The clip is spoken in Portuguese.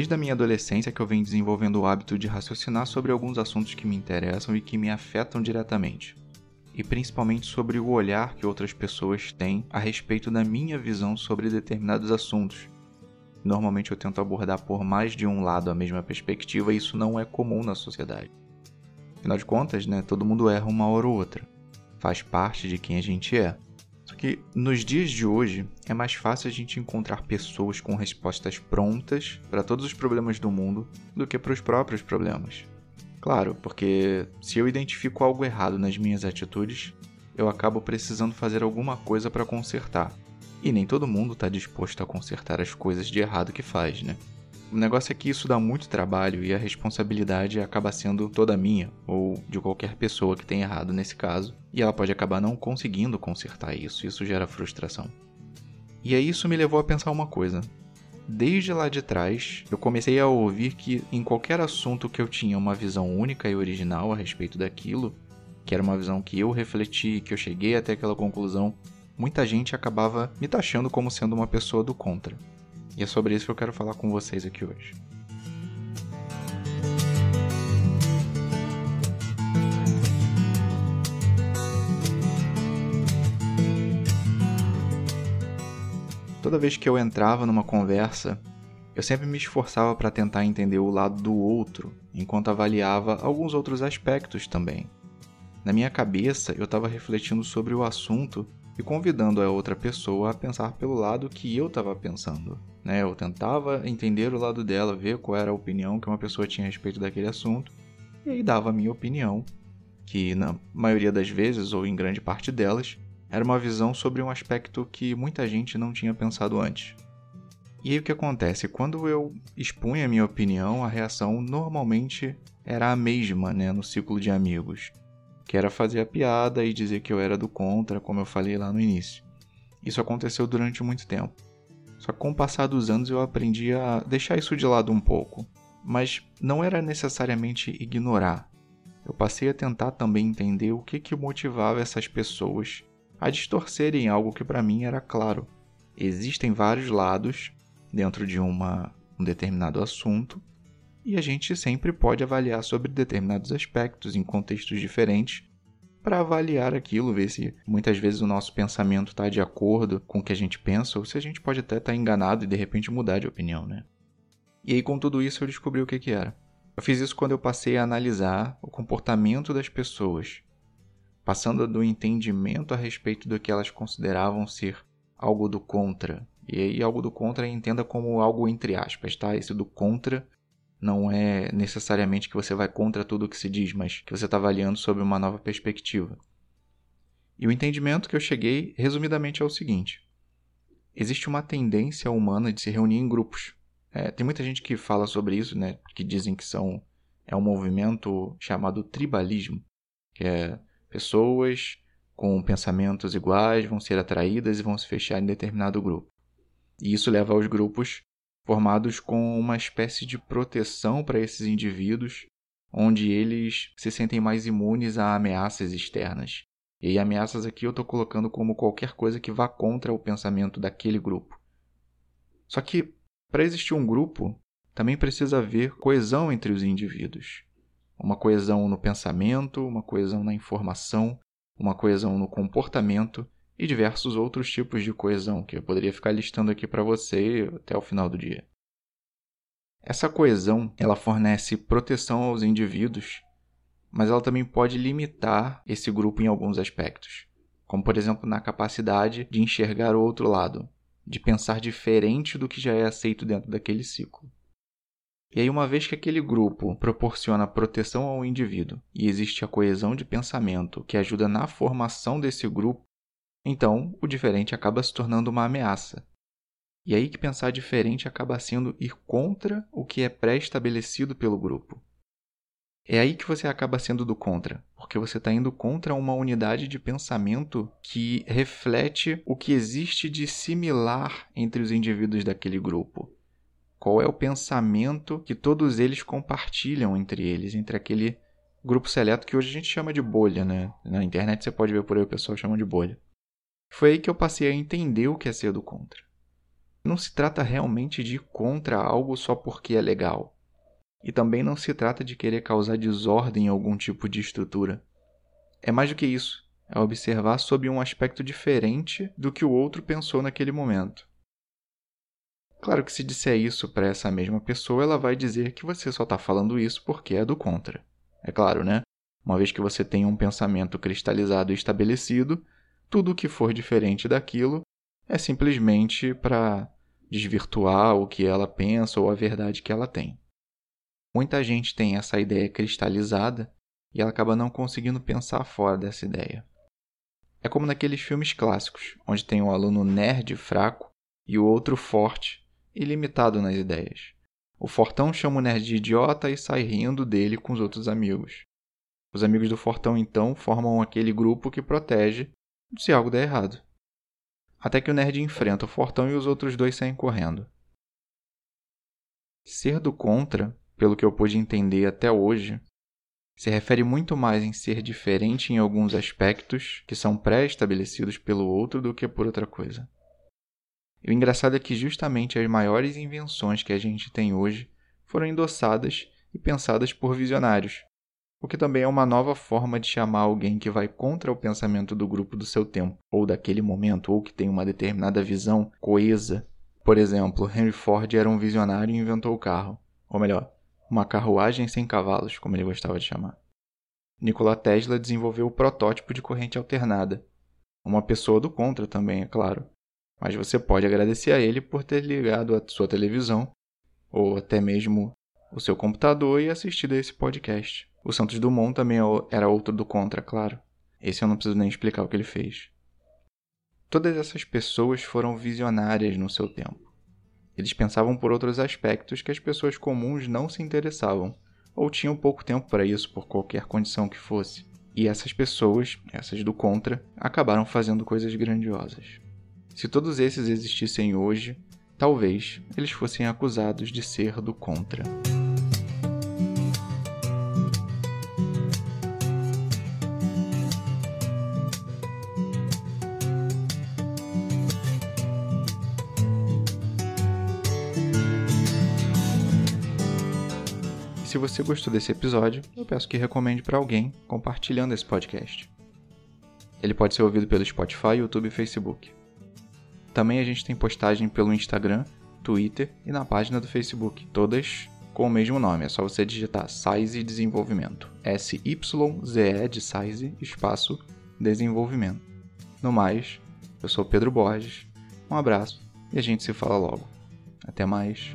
Desde a minha adolescência que eu venho desenvolvendo o hábito de raciocinar sobre alguns assuntos que me interessam e que me afetam diretamente. E principalmente sobre o olhar que outras pessoas têm a respeito da minha visão sobre determinados assuntos. Normalmente eu tento abordar por mais de um lado a mesma perspectiva e isso não é comum na sociedade. Afinal de contas, né, todo mundo erra uma hora ou outra. Faz parte de quem a gente é. Só que nos dias de hoje é mais fácil a gente encontrar pessoas com respostas prontas para todos os problemas do mundo do que para os próprios problemas. Claro, porque se eu identifico algo errado nas minhas atitudes, eu acabo precisando fazer alguma coisa para consertar. E nem todo mundo está disposto a consertar as coisas de errado que faz, né? O negócio é que isso dá muito trabalho e a responsabilidade acaba sendo toda minha, ou de qualquer pessoa que tenha errado nesse caso, e ela pode acabar não conseguindo consertar isso, isso gera frustração. E aí isso me levou a pensar uma coisa. Desde lá de trás, eu comecei a ouvir que em qualquer assunto que eu tinha uma visão única e original a respeito daquilo, que era uma visão que eu refleti, que eu cheguei até aquela conclusão, muita gente acabava me taxando como sendo uma pessoa do contra. E é sobre isso que eu quero falar com vocês aqui hoje. Toda vez que eu entrava numa conversa, eu sempre me esforçava para tentar entender o lado do outro, enquanto avaliava alguns outros aspectos também. Na minha cabeça, eu estava refletindo sobre o assunto e convidando a outra pessoa a pensar pelo lado que eu estava pensando. Né? Eu tentava entender o lado dela, ver qual era a opinião que uma pessoa tinha a respeito daquele assunto, e aí dava a minha opinião, que na maioria das vezes, ou em grande parte delas, era uma visão sobre um aspecto que muita gente não tinha pensado antes. E aí o que acontece? Quando eu expunha a minha opinião, a reação normalmente era a mesma né, no ciclo de amigos que era fazer a piada e dizer que eu era do contra, como eu falei lá no início. Isso aconteceu durante muito tempo. Só que com o passar dos anos eu aprendi a deixar isso de lado um pouco, mas não era necessariamente ignorar. Eu passei a tentar também entender o que, que motivava essas pessoas a distorcerem algo que para mim era claro. Existem vários lados dentro de uma, um determinado assunto e a gente sempre pode avaliar sobre determinados aspectos em contextos diferentes para avaliar aquilo, ver se muitas vezes o nosso pensamento está de acordo com o que a gente pensa ou se a gente pode até estar tá enganado e de repente mudar de opinião, né? E aí com tudo isso eu descobri o que, que era. Eu fiz isso quando eu passei a analisar o comportamento das pessoas, passando do entendimento a respeito do que elas consideravam ser algo do contra. E aí algo do contra entenda como algo entre aspas, tá? Esse do contra não é necessariamente que você vai contra tudo o que se diz, mas que você está avaliando sobre uma nova perspectiva. E o entendimento que eu cheguei, resumidamente, é o seguinte: existe uma tendência humana de se reunir em grupos. É, tem muita gente que fala sobre isso, né, que dizem que são é um movimento chamado tribalismo, que é pessoas com pensamentos iguais vão ser atraídas e vão se fechar em determinado grupo. E isso leva aos grupos formados com uma espécie de proteção para esses indivíduos, onde eles se sentem mais imunes a ameaças externas. E ameaças aqui eu estou colocando como qualquer coisa que vá contra o pensamento daquele grupo. Só que, para existir um grupo, também precisa haver coesão entre os indivíduos. Uma coesão no pensamento, uma coesão na informação, uma coesão no comportamento e diversos outros tipos de coesão que eu poderia ficar listando aqui para você até o final do dia. Essa coesão, ela fornece proteção aos indivíduos, mas ela também pode limitar esse grupo em alguns aspectos, como por exemplo na capacidade de enxergar o outro lado, de pensar diferente do que já é aceito dentro daquele ciclo. E aí, uma vez que aquele grupo proporciona proteção ao indivíduo e existe a coesão de pensamento que ajuda na formação desse grupo, então, o diferente acaba se tornando uma ameaça. E aí que pensar diferente acaba sendo ir contra o que é pré-estabelecido pelo grupo. É aí que você acaba sendo do contra, porque você está indo contra uma unidade de pensamento que reflete o que existe de similar entre os indivíduos daquele grupo. Qual é o pensamento que todos eles compartilham entre eles, entre aquele grupo seleto que hoje a gente chama de bolha, né? Na internet você pode ver por aí o pessoal chama de bolha. Foi aí que eu passei a entender o que é ser do contra. Não se trata realmente de ir contra algo só porque é legal. E também não se trata de querer causar desordem em algum tipo de estrutura. É mais do que isso, é observar sob um aspecto diferente do que o outro pensou naquele momento. Claro que se disser isso para essa mesma pessoa, ela vai dizer que você só está falando isso porque é do contra. É claro, né? Uma vez que você tem um pensamento cristalizado e estabelecido, tudo que for diferente daquilo é simplesmente para desvirtuar o que ela pensa ou a verdade que ela tem. Muita gente tem essa ideia cristalizada e ela acaba não conseguindo pensar fora dessa ideia. É como naqueles filmes clássicos, onde tem um aluno nerd fraco e o outro forte e limitado nas ideias. O fortão chama o nerd de idiota e sai rindo dele com os outros amigos. Os amigos do fortão então formam aquele grupo que protege se algo der errado. Até que o nerd enfrenta o fortão e os outros dois saem correndo. Ser do contra, pelo que eu pude entender até hoje, se refere muito mais em ser diferente em alguns aspectos que são pré-estabelecidos pelo outro do que por outra coisa. E o engraçado é que justamente as maiores invenções que a gente tem hoje foram endossadas e pensadas por visionários, o que também é uma nova forma de chamar alguém que vai contra o pensamento do grupo do seu tempo, ou daquele momento, ou que tem uma determinada visão coesa. Por exemplo, Henry Ford era um visionário e inventou o carro. Ou melhor, uma carruagem sem cavalos, como ele gostava de chamar. Nikola Tesla desenvolveu o protótipo de corrente alternada. Uma pessoa do contra também, é claro. Mas você pode agradecer a ele por ter ligado a sua televisão, ou até mesmo o seu computador e assistido a esse podcast. O Santos Dumont também é era outro do contra, claro. Esse eu não preciso nem explicar o que ele fez. Todas essas pessoas foram visionárias no seu tempo. Eles pensavam por outros aspectos que as pessoas comuns não se interessavam, ou tinham pouco tempo para isso por qualquer condição que fosse. E essas pessoas, essas do contra, acabaram fazendo coisas grandiosas. Se todos esses existissem hoje, talvez eles fossem acusados de ser do contra. Se você gostou desse episódio, eu peço que recomende para alguém compartilhando esse podcast. Ele pode ser ouvido pelo Spotify, YouTube e Facebook. Também a gente tem postagem pelo Instagram, Twitter e na página do Facebook, todas com o mesmo nome, é só você digitar Size Desenvolvimento. S-Y-Z-E de Size, espaço, Desenvolvimento. No mais, eu sou Pedro Borges, um abraço e a gente se fala logo. Até mais.